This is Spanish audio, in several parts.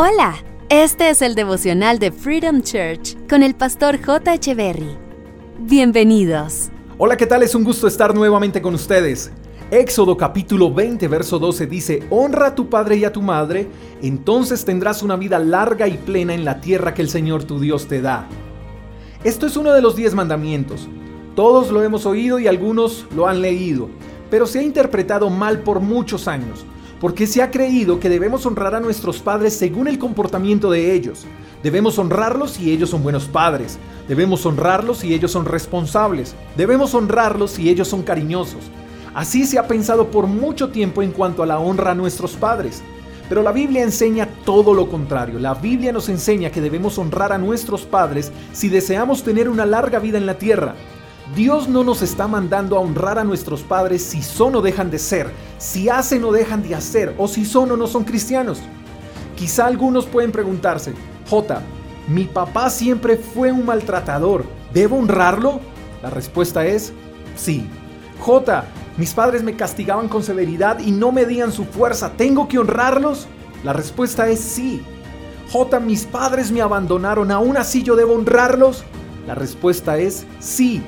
Hola, este es el devocional de Freedom Church con el pastor J. Berry. Bienvenidos. Hola, ¿qué tal? Es un gusto estar nuevamente con ustedes. Éxodo capítulo 20, verso 12 dice, Honra a tu padre y a tu madre, entonces tendrás una vida larga y plena en la tierra que el Señor tu Dios te da. Esto es uno de los diez mandamientos. Todos lo hemos oído y algunos lo han leído, pero se ha interpretado mal por muchos años porque se ha creído que debemos honrar a nuestros padres según el comportamiento de ellos. Debemos honrarlos si ellos son buenos padres. Debemos honrarlos si ellos son responsables. Debemos honrarlos si ellos son cariñosos. Así se ha pensado por mucho tiempo en cuanto a la honra a nuestros padres. Pero la Biblia enseña todo lo contrario. La Biblia nos enseña que debemos honrar a nuestros padres si deseamos tener una larga vida en la tierra. Dios no nos está mandando a honrar a nuestros padres si son o dejan de ser, si hacen o dejan de hacer, o si son o no son cristianos. Quizá algunos pueden preguntarse, J, mi papá siempre fue un maltratador, ¿debo honrarlo? La respuesta es sí. J, mis padres me castigaban con severidad y no medían su fuerza, ¿tengo que honrarlos? La respuesta es sí. J, mis padres me abandonaron, ¿aún así yo debo honrarlos? La respuesta es sí.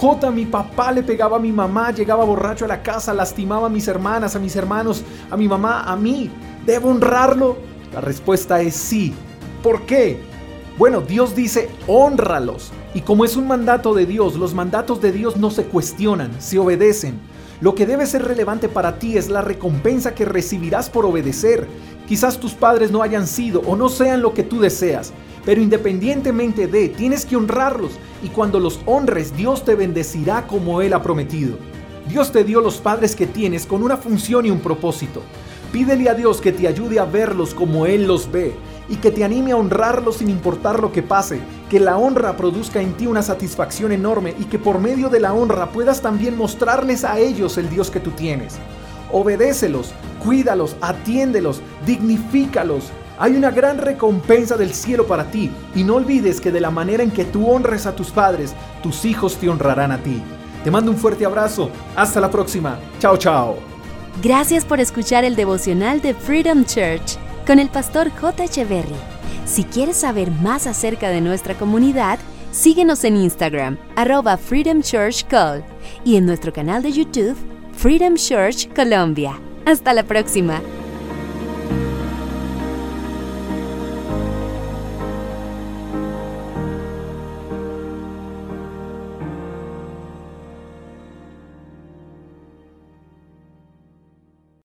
J, mi papá le pegaba a mi mamá, llegaba borracho a la casa, lastimaba a mis hermanas, a mis hermanos, a mi mamá, a mí. ¿Debo honrarlo? La respuesta es sí. ¿Por qué? Bueno, Dios dice, honralos. Y como es un mandato de Dios, los mandatos de Dios no se cuestionan, se obedecen. Lo que debe ser relevante para ti es la recompensa que recibirás por obedecer. Quizás tus padres no hayan sido o no sean lo que tú deseas, pero independientemente de, tienes que honrarlos y cuando los honres Dios te bendecirá como Él ha prometido. Dios te dio los padres que tienes con una función y un propósito. Pídele a Dios que te ayude a verlos como Él los ve y que te anime a honrarlos sin importar lo que pase, que la honra produzca en ti una satisfacción enorme y que por medio de la honra puedas también mostrarles a ellos el Dios que tú tienes. Obedécelos, cuídalos, atiéndelos, dignifícalos, hay una gran recompensa del cielo para ti y no olvides que de la manera en que tú honres a tus padres, tus hijos te honrarán a ti. Te mando un fuerte abrazo. Hasta la próxima. Chao, chao. Gracias por escuchar el devocional de Freedom Church con el pastor J. Echeverry. Si quieres saber más acerca de nuestra comunidad, síguenos en Instagram, arroba Freedom Church Call, y en nuestro canal de YouTube, Freedom Church Colombia. Hasta la próxima.